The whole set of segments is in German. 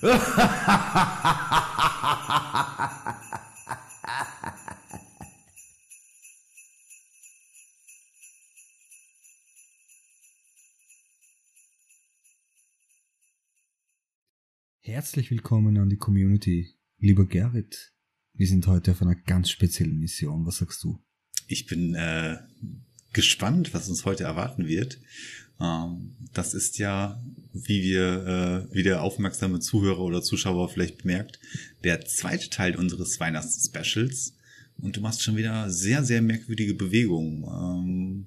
Herzlich willkommen an die Community. Lieber Gerrit, wir sind heute auf einer ganz speziellen Mission. Was sagst du? Ich bin äh, gespannt, was uns heute erwarten wird. Ähm, das ist ja, wie wir, äh, wie der aufmerksame Zuhörer oder Zuschauer vielleicht bemerkt, der zweite Teil unseres Weihnachts-Specials. Und du machst schon wieder sehr, sehr merkwürdige Bewegungen. Ähm,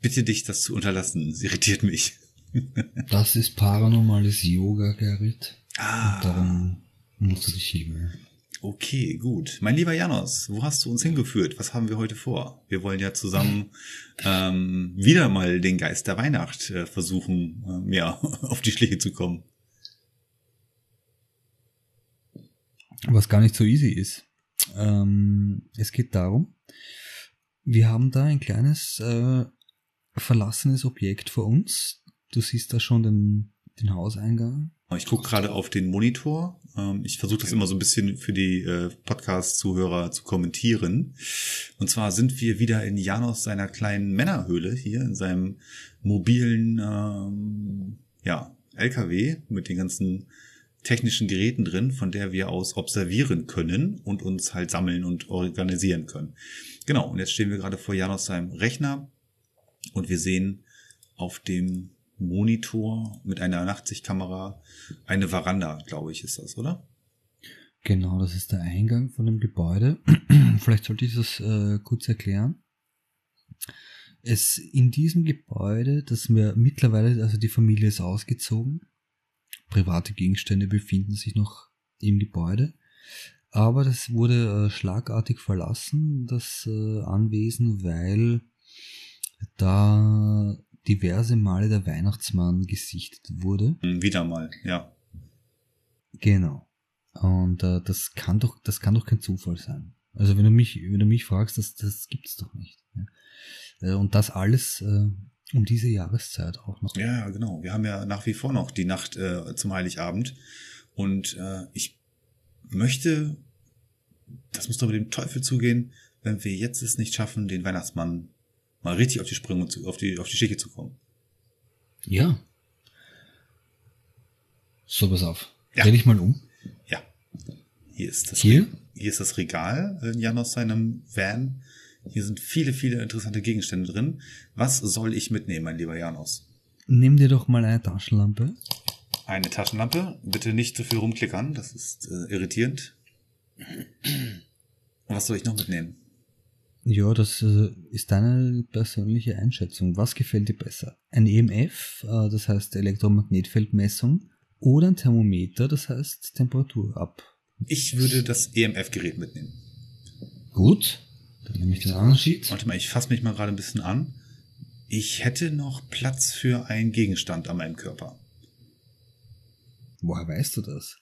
bitte dich, das zu unterlassen. Es irritiert mich. Das ist paranormales Yoga, Gerrit. Ah. Und darum musst du dich heben. Okay, gut. Mein lieber Janos, wo hast du uns hingeführt? Was haben wir heute vor? Wir wollen ja zusammen ähm, wieder mal den Geist der Weihnacht äh, versuchen, äh, mehr auf die Schläge zu kommen. Was gar nicht so easy ist. Ähm, es geht darum, wir haben da ein kleines äh, verlassenes Objekt vor uns. Du siehst da schon den, den Hauseingang. Ich gucke gerade auf den Monitor. Ähm, ich versuche das immer so ein bisschen für die äh, Podcast-Zuhörer zu kommentieren. Und zwar sind wir wieder in Janos seiner kleinen Männerhöhle hier, in seinem mobilen ähm, ja, LKW mit den ganzen technischen Geräten drin, von der wir aus observieren können und uns halt sammeln und organisieren können. Genau, und jetzt stehen wir gerade vor Janos seinem Rechner und wir sehen auf dem Monitor mit einer Nachtsichtkamera eine Veranda, glaube ich, ist das, oder? Genau, das ist der Eingang von dem Gebäude. Vielleicht sollte ich das äh, kurz erklären. Es in diesem Gebäude, das wir mittlerweile, also die Familie ist ausgezogen. Private Gegenstände befinden sich noch im Gebäude. Aber das wurde äh, schlagartig verlassen, das äh, Anwesen, weil da diverse Male der Weihnachtsmann gesichtet wurde. Hm, Wieder mal, ja. Genau. Und äh, das kann doch, das kann doch kein Zufall sein. Also wenn du mich, wenn du mich fragst, das, das gibt's doch nicht. Ja. Äh, und das alles äh, um diese Jahreszeit auch noch. Ja, genau. Wir haben ja nach wie vor noch die Nacht äh, zum Heiligabend. Und äh, ich möchte, das muss doch mit dem Teufel zugehen, wenn wir jetzt es nicht schaffen, den Weihnachtsmann mal richtig auf die Sprünge zu, auf die, auf die Schicke zu kommen. Ja. So, pass auf. Ja. Dreh dich mal um. Ja. Hier ist das, Hier? hier ist das Regal in Janos seinem Van. Hier sind viele, viele interessante Gegenstände drin. Was soll ich mitnehmen, mein lieber Janos? Nimm dir doch mal eine Taschenlampe. Eine Taschenlampe. Bitte nicht zu viel rumklickern, das ist äh, irritierend. Und was soll ich noch mitnehmen? Ja, das äh, ist deine persönliche Einschätzung. Was gefällt dir besser? Ein EMF, äh, das heißt Elektromagnetfeldmessung, oder ein Thermometer, das heißt Temperatur ab. Ich würde das EMF-Gerät mitnehmen. Gut, dann nehme ich den anderen Sheet. Warte mal, ich fasse mich mal gerade ein bisschen an. Ich hätte noch Platz für einen Gegenstand an meinem Körper. Woher weißt du das?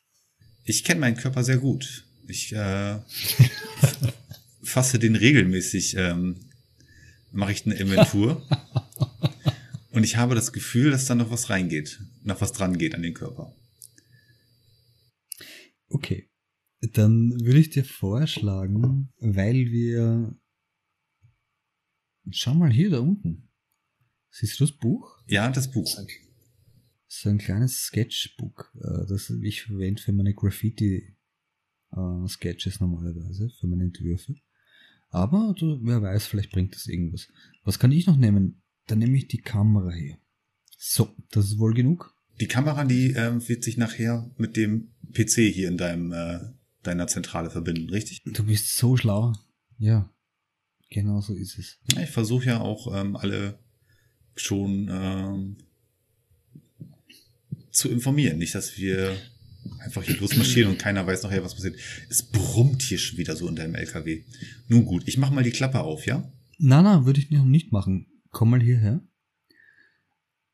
Ich kenne meinen Körper sehr gut. Ich äh, fasse den regelmäßig, ähm, mache ich eine Inventur. Und ich habe das Gefühl, dass da noch was reingeht, noch was dran geht an den Körper. Okay, dann würde ich dir vorschlagen, weil wir... Schau mal hier da unten. Siehst du das Buch? Ja, das Buch. So ein kleines Sketchbook, äh, das ich verwende für meine Graffiti-Sketches normalerweise, für meine Entwürfe. Aber du, wer weiß, vielleicht bringt das irgendwas. Was kann ich noch nehmen? Dann nehme ich die Kamera her. So, das ist wohl genug. Die Kamera, die ähm, wird sich nachher mit dem PC hier in deinem äh, deiner Zentrale verbinden, richtig? Du bist so schlau. Ja, genau so ist es. Ja, Ich versuche ja auch ähm, alle schon ähm, zu informieren, nicht, dass wir einfach hier losmarschieren und keiner weiß nachher, was passiert. Es brummt hier schon wieder so in deinem LKW. Nun gut, ich mach mal die Klappe auf, ja? Na, na, würde ich noch nicht machen. Komm mal hierher.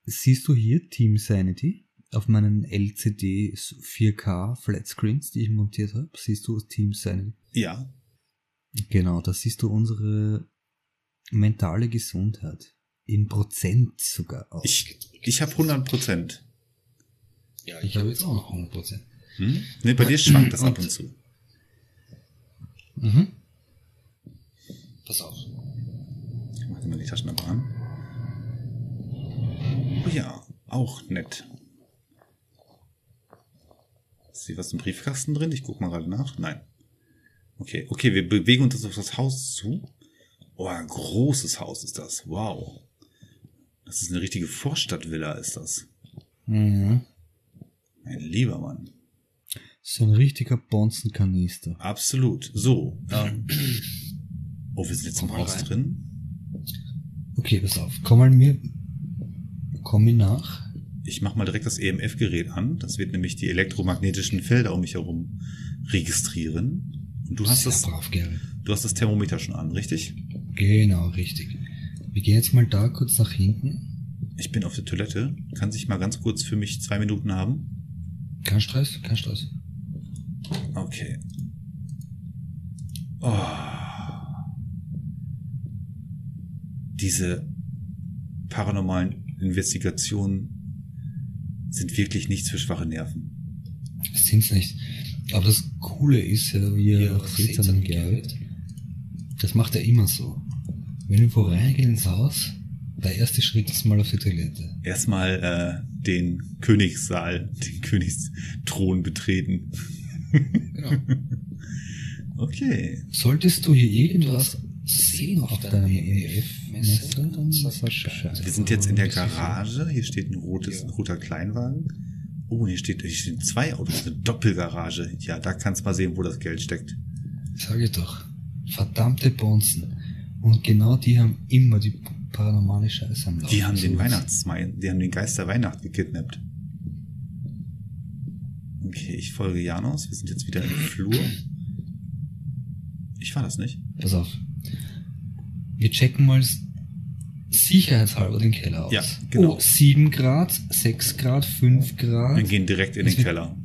Siehst du hier Team Sanity? Auf meinen LCD 4K Flatscreens, die ich montiert habe, siehst du Team Sanity. Ja. Genau, da siehst du unsere mentale Gesundheit. In Prozent sogar auch. Ich, ich habe 100 Prozent. Ja, ich habe jetzt auch noch 100 Prozent. Hm? Nee, bei dir schwankt das ab und zu. Mhm. Pass auf. Ich mach dir mal die Taschenlampe an. Oh ja, auch nett. Ist hier was im Briefkasten drin? Ich guck mal gerade nach. Nein. Okay, okay, wir bewegen uns auf das Haus zu. Oh, ein großes Haus ist das. Wow. Das ist eine richtige Vorstadtvilla, ist das. Mhm. Mein lieber Mann. So ein richtiger Bonzenkanister. Absolut. So. Ähm, oh, wir sind jetzt im Haus rein. drin. Okay, pass auf. Komm mal mir. Komm mir nach. Ich mache mal direkt das EMF-Gerät an. Das wird nämlich die elektromagnetischen Felder um mich herum registrieren. Und du hast Sehr das, brav, du hast das Thermometer schon an, richtig? Genau, richtig. Wir gehen jetzt mal da kurz nach hinten. Ich bin auf der Toilette. Kann sich mal ganz kurz für mich zwei Minuten haben? Kein Stress, kein Stress. Okay. Oh. Diese paranormalen Investigationen sind wirklich nichts für schwache Nerven. Das sind's nicht. Aber das Coole ist ja, wie ihr Ja, auch seht an dem Gerrit, das macht er immer so. Wenn wir vorbeigehen ins Haus, der erste Schritt ist mal auf die Toilette. Erstmal äh, den Königssaal, den Königsthron betreten. Genau. Okay. Solltest du hier irgendwas sehen auf deinem EMF-Messer, dann sag Bescheid. Wir sind jetzt in der Garage. Hier steht ein rotes, ein roter Kleinwagen. Oh, hier steht, hier stehen zwei Autos, eine Doppelgarage. Ja, da kannst du mal sehen, wo das Geld steckt. Sag ich doch. Verdammte Bonzen. Und genau die haben immer die paranormale Scheiße am Laufen. Die haben den So Weihnachtsmain, die haben den Geist der Weihnacht gekidnappt. Okay, ich folge Janos. Wir sind jetzt wieder im Flur. Ich war das nicht. Pass auf. Wir checken mal sicherheitshalber den Keller aus. Ja, genau. Oh, 7 Grad, 6 Grad, 5 Grad. Wir gehen direkt in Es den wird- Keller.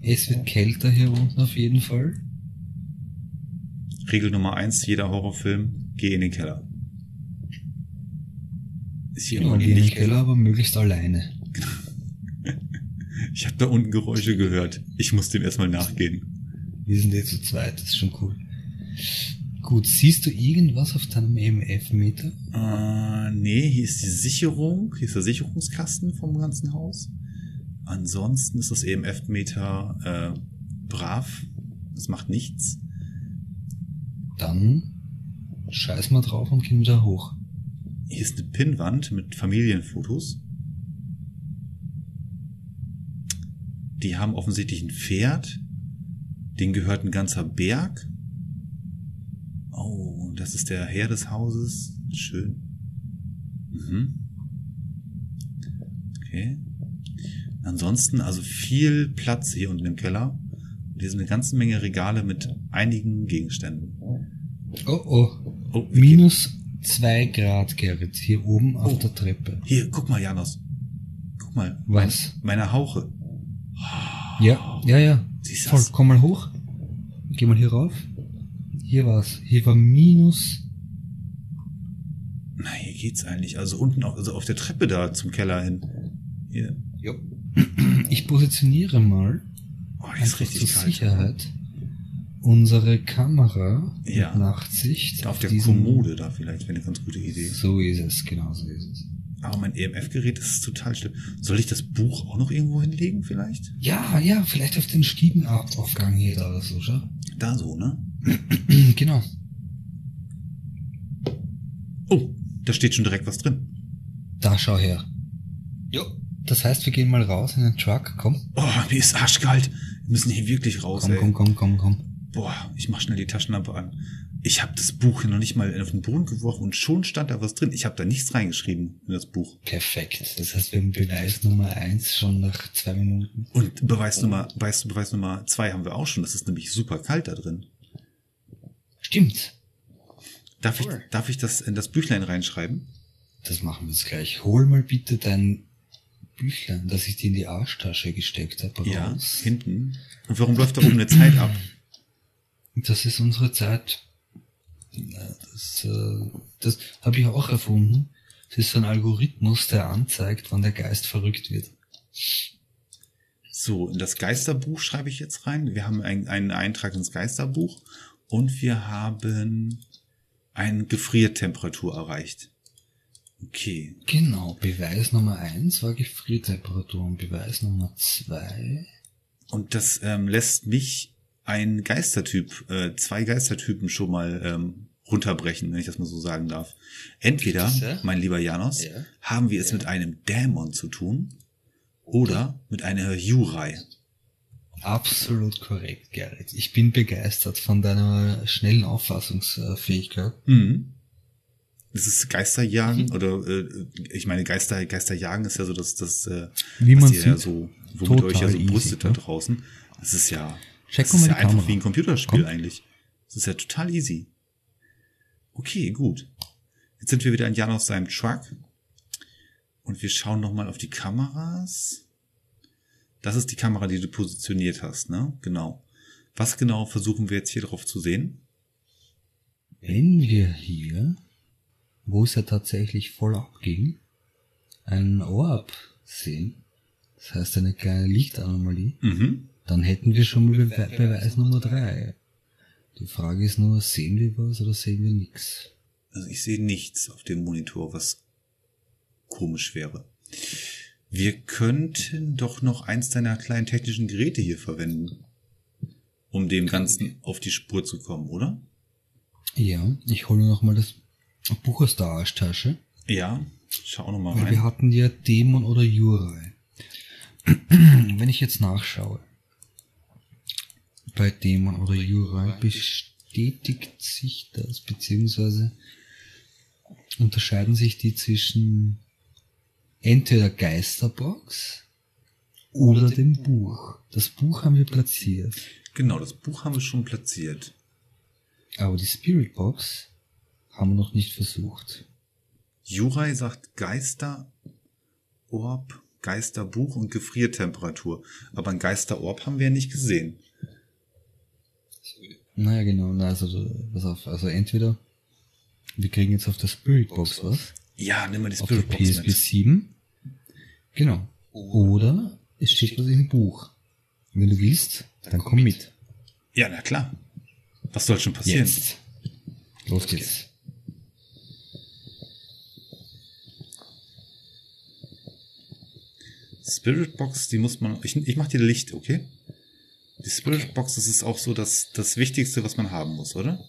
Es wird kälter hier unten auf jeden Fall. Regel Nummer eins, jeder Horrorfilm, geh in den Keller. Hier Genau, geh in den nicht- Keller, aber möglichst alleine. Ich habe da unten Geräusche gehört. Ich muss dem erstmal nachgehen. Wir sind jetzt zu zweit, das ist schon cool. Gut, siehst du irgendwas auf deinem EMF-Meter? Äh, nee, hier ist die Sicherung. Hier ist der Sicherungskasten vom ganzen Haus. Ansonsten ist das EMF-Meter äh, brav. Es macht nichts. Dann scheiß mal drauf und gehen wieder hoch. Hier ist eine Pinnwand mit Familienfotos. Die haben offensichtlich ein Pferd. Den gehört ein ganzer Berg. Oh, das ist der Herr des Hauses. Schön. Mhm. Okay. Ansonsten also viel Platz hier unten im Keller. Und hier sind eine ganze Menge Regale mit einigen Gegenständen. Oh oh. Oh, Minus 2 Grad, Gerrit, hier oben auf Oh. der Treppe. Hier, guck mal, Janos. Guck mal. Was? Meine Hauche. Ja, ja, ja. Siehst Voll, das? komm mal hoch. Geh mal hier rauf. Hier war's. Hier war minus. Na, hier geht's eigentlich. Also unten auf, also auf der Treppe da zum Keller hin. Hier. Jo. Ich positioniere mal Oh, hier ist richtig zur kalt. Sicherheit unsere Kamera Ja. mit Nachtsicht Auf der diesem- Kommode da vielleicht wäre eine ganz gute Idee. So ist es, genau so ist es. Aber mein EMF-Gerät ist total schlimm. Soll ich das Buch auch noch irgendwo hinlegen vielleicht? Ja, ja, vielleicht auf den Stiegenaufgang hier da oder so, schau. Da so, ne? genau. Oh, da steht schon direkt was drin. Da schau her. Jo. Das heißt, wir gehen mal raus in den Truck. Komm. Oh, mir ist arschkalt. Wir müssen hier wirklich raus, Komm, ey. komm, komm, komm, komm. Boah, ich mach schnell die Taschenlampe an. Ich habe das Buch noch nicht mal auf den Boden geworfen und schon stand da was drin. Ich habe da nichts reingeschrieben in das Buch. Perfekt. Das heißt, wir haben Beweis Nummer eins schon nach zwei Minuten. Und Beweis Nummer, Beweis, Beweis Nummer zwei haben wir auch schon. Das ist nämlich super kalt da drin. Stimmt. Darf ich, darf ich das in das Büchlein reinschreiben? Das machen wir jetzt gleich. Hol mal bitte dein Büchlein, das ich dir in die Arschtasche gesteckt habe, Ja, hinten. Und warum läuft da oben eine Zeit ab? Das ist unsere Zeit. Das, äh, das habe ich auch erfunden. Es ist so ein Algorithmus, der anzeigt, wann der Geist verrückt wird. So, in das Geisterbuch schreibe ich jetzt rein. Wir haben ein, einen Eintrag ins Geisterbuch und wir haben eine Gefriertemperatur erreicht. Okay. Genau, Beweis Nummer eins war Gefriertemperatur und Beweis Nummer zwei. Und das ähm, lässt mich ein Geistertyp, äh, zwei Geistertypen schon mal ähm, runterbrechen, wenn ich das mal so sagen darf. Entweder, mein lieber Janos, Ja. haben wir es Ja. mit einem Dämon zu tun oder mit einer Jurei. Absolut korrekt, Gerrit. Ich bin begeistert von deiner schnellen Auffassungsfähigkeit. Mhm. Das ist Geisterjagen Mhm. oder äh, ich meine Geister Geisterjagen ist ja so das das äh, Wie was man ihr ja sieht, so womit ihr euch ja so total brüstet easy, da ne? draußen. Das ist ja Check das mal ist ja einfach Kamera. wie ein Computerspiel Komm. eigentlich. Das ist ja total easy. Okay, gut. Jetzt sind wir wieder in Jan aus seinem Truck und wir schauen noch mal auf die Kameras. Das ist die Kamera, die du positioniert hast, ne? Genau. Was genau versuchen wir jetzt hier drauf zu sehen? Wenn wir hier, wo es ja tatsächlich voll abging, einen Orb sehen, das heißt eine kleine Lichtanomalie, Mhm. Dann hätten wir schon mal Bewe Beweis Nummer drei. Die Frage ist nur, sehen wir was oder sehen wir nichts? Also ich sehe nichts auf dem Monitor, was komisch wäre. Wir könnten doch noch eins deiner kleinen technischen Geräte hier verwenden, um dem Ganzen auf die Spur zu kommen, oder? Ja, ich hole noch mal das Buch aus der Arschtasche. Ja, schau noch mal Weil wir rein. hatten ja Dämon oder Jurei. Wenn ich jetzt nachschaue, bei Dämon oder Jurei bestätigt sich das, beziehungsweise unterscheiden sich die zwischen entweder Geisterbox oder dem Buch. Das Buch haben wir platziert, Genau, das Buch haben wir schon platziert. aber die Spiritbox haben wir noch nicht versucht. Jurei sagt Geister, Orb, Geisterbuch und Gefriertemperatur. Aber ein Geisterorb haben wir ja nicht gesehen. Naja, genau. Na, also, pass auf. Also entweder wir kriegen jetzt auf der Spiritbox was, Ja, nimm mal die auf der PSP mit. 7. Genau. Oder es steht was dem Buch. Wenn du willst, dann komm mit. Ja, na klar. Was soll schon passieren? Jetzt. Los geht's. Spirit Box, die muss man. Ich, ich mach dir Licht, okay? Die Spirit Box, das ist auch so das, das Wichtigste, was man haben muss, oder?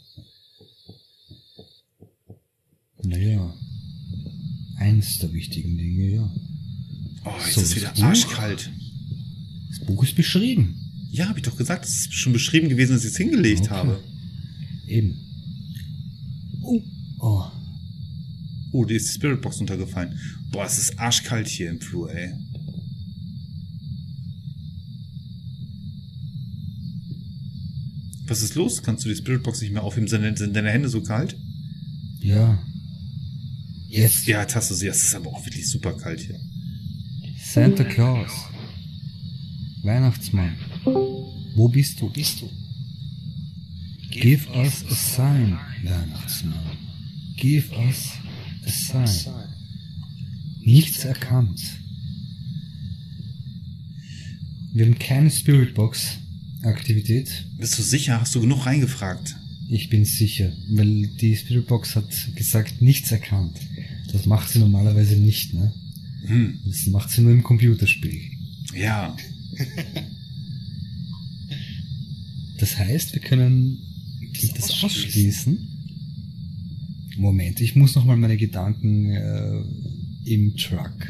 Naja. Eins der wichtigen Dinge, ja. Oh, jetzt So, ist wieder arschkalt. Das Buch ist beschrieben. Ja, habe ich doch gesagt, es ist schon beschrieben gewesen, dass ich es hingelegt Okay. habe. Eben. Oh. Oh. Oh, die ist die Spirit Box untergefallen. Boah, es ist arschkalt hier im Flur, ey. Was ist los? Kannst du die Spirit Box nicht mehr aufheben? Sind deine, sind deine Hände so kalt? Ja. Jetzt. Ja, jetzt hast du sie. Es ist aber auch wirklich super kalt hier. Santa Claus. Weihnachtsmann. Wo bist du? Bist du? Give us a sign, Weihnachtsmann. Give us a sign. Nichts erkannt. Wir haben keine Spiritbox Aktivität. Bist du sicher? Hast du genug reingefragt? Ich bin sicher, weil die Spiritbox hat gesagt, nichts erkannt. Das macht sie normalerweise nicht, ne? Hm, Das macht sie nur im Computerspiel. ja. Das heißt, wir können das ausschließen. Moment, ich muss noch mal meine Gedanken äh, im Truck.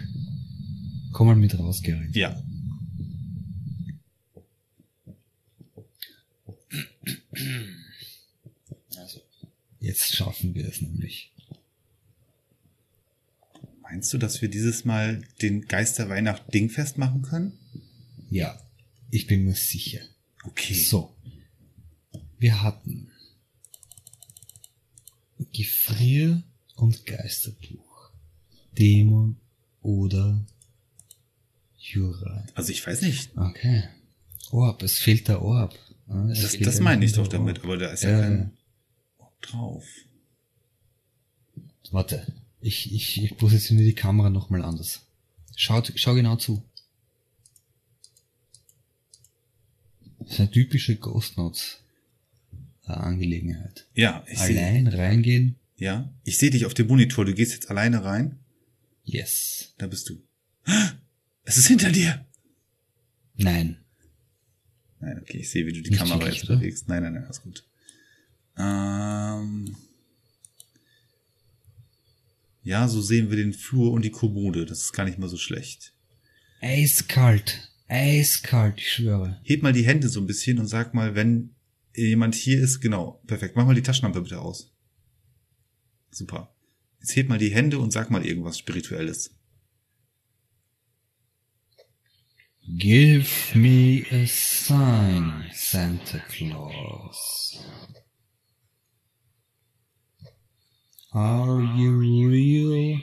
Komm mal mit raus, Gary. Ja. Also, schaffen wir es nämlich. Meinst du, dass wir dieses Mal den Geisterweihnacht dingfest machen können? Ja, ich bin mir sicher. Okay. So. Wir hatten Gefrier- und Geisterbuch. Dämon oder Jura. Also ich weiß nicht. Okay. Orb, es fehlt der Orb. Ah, es Das, das meine ich doch damit, aber da ist ja, Ja, kein drauf. Warte, ich, ich, ich positioniere die Kamera nochmal anders. Schaut, schau genau zu. Das ist eine typische Ghost Notes äh, Angelegenheit. Ja, ich sehe. Allein reingehen. Ja, ich sehe dich auf dem Monitor. Du gehst jetzt alleine rein. Yes. Da bist du. Es ist hinter dir. Nein. Nein, okay, ich sehe, wie du die Nicht Kamera jetzt bewegst. Nein, nein, nein, alles gut. Ähm, ja, so sehen wir den Flur und die Kommode. Das ist gar nicht mal so schlecht. Eiskalt. Eiskalt, ich schwöre. Heb mal die Hände so ein bisschen und sag mal, wenn jemand hier ist, genau, perfekt. Mach mal die Taschenlampe bitte aus. Super. Jetzt heb mal die Hände und sag mal irgendwas Spirituelles. Give me a sign, Santa Claus. Are you real?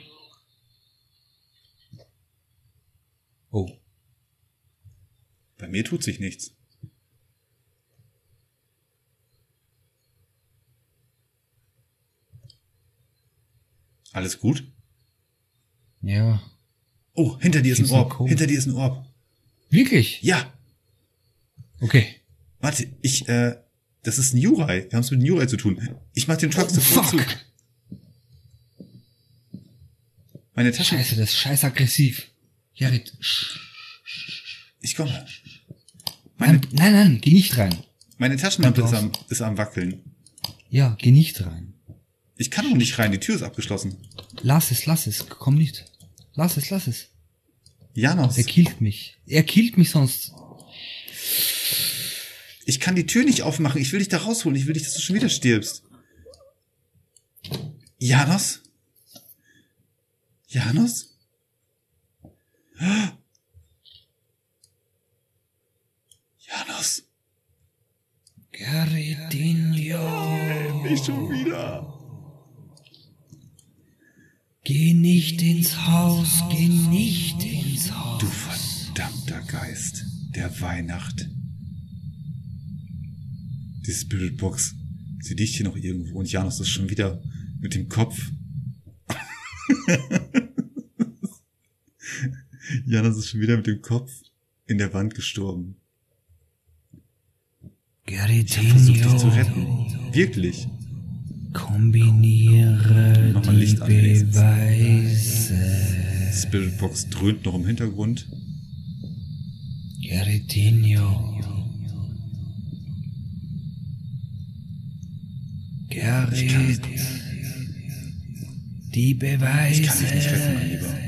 Oh, Bei mir tut sich nichts. Alles gut? ja. Oh, hinter dir ist ein Orb. Code. Hinter dir ist ein Orb. Wirklich? Ja, Okay. warte, ich, äh, das ist ein Jurai. Wir haben es mit einem Jurai zu tun. Ich mach den Truck Oh, sofort zu. Meine Tasche. Scheiße, das ist scheiß aggressiv. Jared, Ich komme. Nein, Meine, nein, nein, geh nicht rein. meine Taschenlampe ist am, ist am Wackeln. Ja, geh nicht rein. Ich kann auch nicht rein, die Tür ist abgeschlossen. Lass es, lass es, komm nicht. Lass es, lass es. Janos, Er killt mich. Er killt mich sonst. ich kann die Tür nicht aufmachen. Ich will dich da rausholen. Ich will nicht, dass du schon wieder stirbst. Janos? Janos? Janos? Garetinho. Nicht schon wieder. Geh nicht ins Haus, geh nicht ins Haus. Du verdammter Geist der Weihnacht. Die Spiritbox. Sie liegt hier noch irgendwo und Janus ist schon wieder mit dem Kopf. Janus ist schon wieder mit dem Kopf in der Wand gestorben. Ich habe versucht, dich zu retten. Wirklich. Kombiniere Mach mal die Licht an, wenigstens. Beweise. Spiritbox dröhnt noch im Hintergrund. Garetinho. Gerrit. Die Beweise. ich kann dich nicht retten, mein Lieber.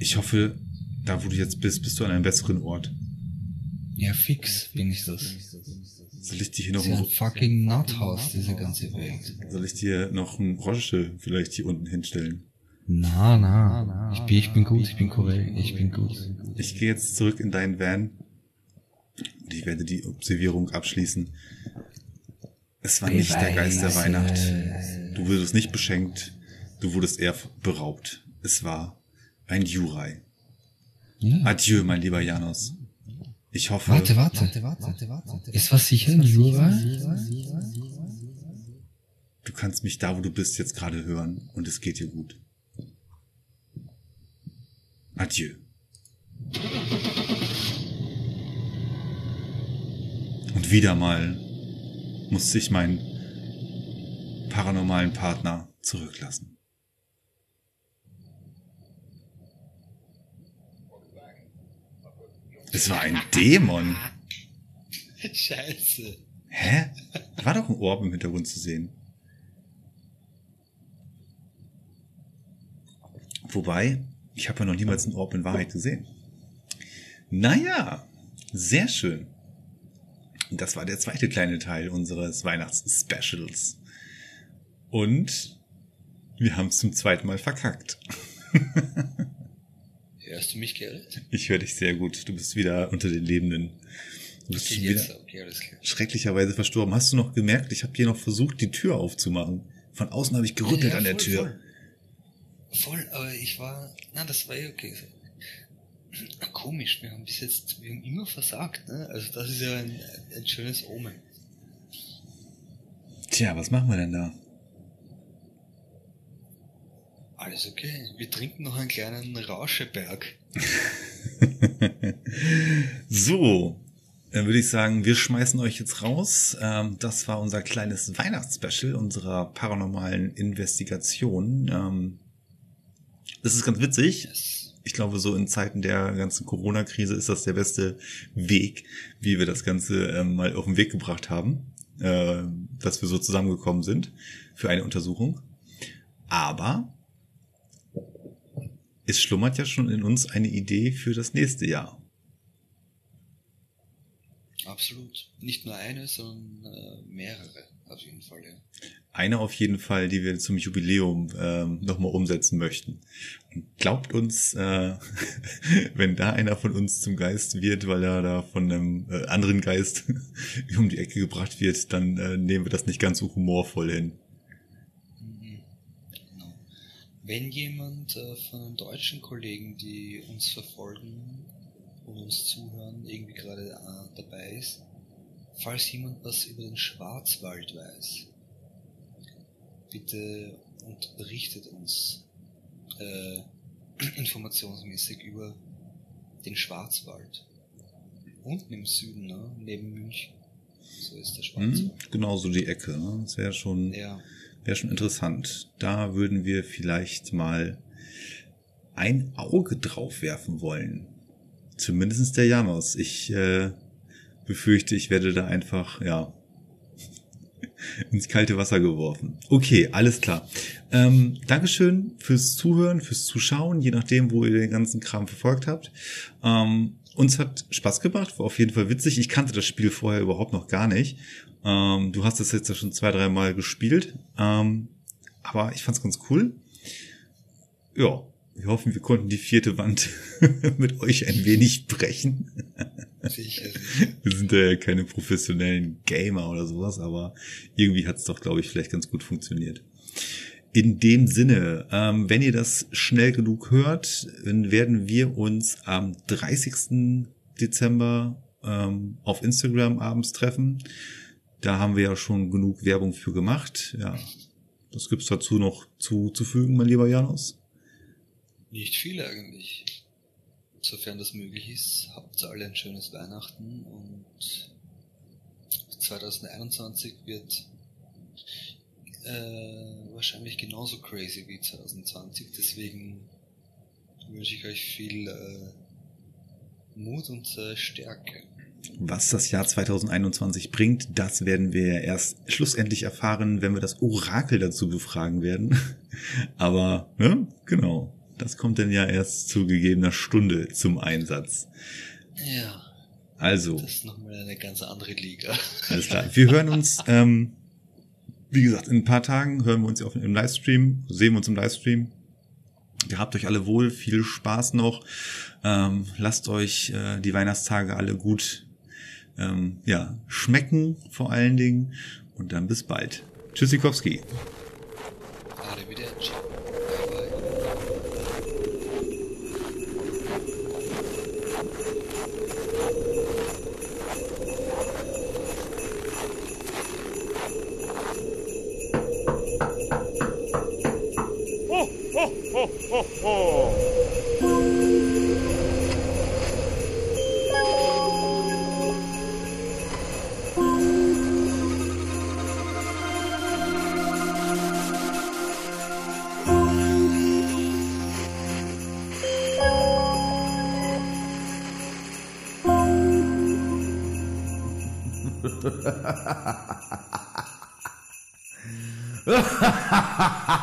Ich hoffe, da wo du jetzt bist, bist du an einem besseren Ort. Ja, fix bin ich das. Soll ich dir hier noch ein, fucking Nuthaus, diese ganze Welt. soll ich dir noch ein Roche vielleicht hier unten hinstellen? Na, na. Ich bin, ich bin gut, ich bin korrekt, ich bin gut. Ich gehe jetzt zurück in deinen Van und ich werde die Observierung abschließen. Es war nicht der Geist der Weihnacht. Du wurdest nicht beschenkt, du wurdest eher beraubt. Es war ein Jurai. Ja. Adieu, mein lieber Janos. Ich hoffe, Warte, warte. Ist was sicher ein Jura? du kannst mich da, wo du bist, jetzt gerade hören und es geht dir gut. Adieu. Und wieder mal musste ich meinen paranormalen Partner zurücklassen. Es war ein Dämon. Scheiße. Hä? War doch ein Orb im Hintergrund zu sehen. Wobei, ich habe ja noch niemals einen Orb in Wahrheit gesehen. Naja, sehr schön. Das war der zweite kleine Teil unseres Weihnachts-Specials. Und wir haben es zum zweiten Mal verkackt. Hörst du mich, Gerrit? Ich höre dich sehr gut. Du bist wieder unter den Lebenden. Du bist Okay, jetzt, okay, alles klar. schrecklicherweise verstorben. Hast du noch gemerkt, ich habe hier noch versucht, die Tür aufzumachen. Von außen habe ich gerüttelt Ja, an der Tür. Voll. voll, aber ich war, na, das war ja okay. Komisch, wir haben bis jetzt, wir haben immer versagt, ne? Also das ist ja ein, ein schönes Omen. Tja, was machen wir denn da? Alles okay. Wir trinken noch einen kleinen Rauscheberg. so, dann würde ich sagen, wir schmeißen euch jetzt raus. Ähm, das war unser kleines Weihnachtsspecial unserer paranormalen Investigation. Ähm, das ist ganz witzig. Ich glaube, so in Zeiten der ganzen Corona-Krise ist das der beste Weg, wie wir das Ganze ähm, mal auf den Weg gebracht haben, äh, dass wir so zusammengekommen sind für eine Untersuchung. Aber es schlummert ja schon in uns eine Idee für das nächste Jahr. Absolut. Nicht nur eine, sondern äh, mehrere, auf jeden Fall, ja. Eine auf jeden Fall, die wir zum Jubiläum ähm, nochmal umsetzen möchten. Und glaubt uns, äh, wenn da einer von uns zum Geist wird, weil er da von einem äh, anderen Geist um die Ecke gebracht wird, dann äh, nehmen wir das nicht ganz so humorvoll hin. Mhm. Genau. Wenn jemand äh, von den deutschen Kollegen, die uns verfolgen und uns zuhören, irgendwie gerade äh, dabei ist, falls jemand was über den Schwarzwald weiß, bitte und berichtet uns äh, informationsmäßig über den Schwarzwald. Unten im Süden, ne? neben München. So ist der Schwarzwald. Hm? Genau so die Ecke. Ne? Das wäre schon, Ja. Wäre schon interessant. Da würden wir vielleicht mal ein Auge drauf werfen wollen. Zumindest der Janos. Ich äh, befürchte, ich werde da einfach, ja, ins kalte Wasser geworfen. Okay, alles klar. Ähm, Dankeschön fürs Zuhören, fürs Zuschauen, je nachdem, wo ihr den ganzen Kram verfolgt habt. Ähm, uns hat Spaß gemacht, war auf jeden Fall witzig. Ich kannte das Spiel vorher überhaupt noch gar nicht. Ähm, du hast es jetzt ja schon zwei, drei Mal gespielt. Ähm, aber ich fand's ganz cool. Ja, wir hoffen, wir konnten die vierte Wand mit euch ein wenig brechen. Sicher. Wir sind ja keine professionellen Gamer oder sowas, aber irgendwie hat es doch, glaube ich, vielleicht ganz gut funktioniert. In dem Sinne, ähm, wenn ihr das schnell genug hört, dann werden wir uns am 30. Dezember ähm, auf Instagram abends treffen. Da haben wir ja schon genug Werbung für gemacht. Ja, was gibt's dazu noch zuzufügen, mein lieber Janus? Nicht viel eigentlich. Sofern das möglich ist, habt alle ein schönes Weihnachten und 2021 wird äh, wahrscheinlich genauso crazy wie 2020. Deswegen wünsche ich euch viel äh, Mut und äh, Stärke. Was das Jahr 2021 bringt, das werden wir erst schlussendlich erfahren, wenn wir das Orakel dazu befragen werden. Aber, ne, genau. Das kommt dann ja erst zu gegebener Stunde zum Einsatz. Ja, Also, das ist nochmal eine ganz andere Liga. alles klar. Wir hören uns, ähm, wie gesagt, in ein paar Tagen hören wir uns ja auf, im Livestream, sehen wir uns im Livestream. Ihr habt euch alle wohl, viel Spaß noch. Ähm, lasst euch äh, die Weihnachtstage alle gut ähm, ja, schmecken, vor allen Dingen. Und dann bis bald. Tschüssikowski. Arrivederci. Ha ha ha ha!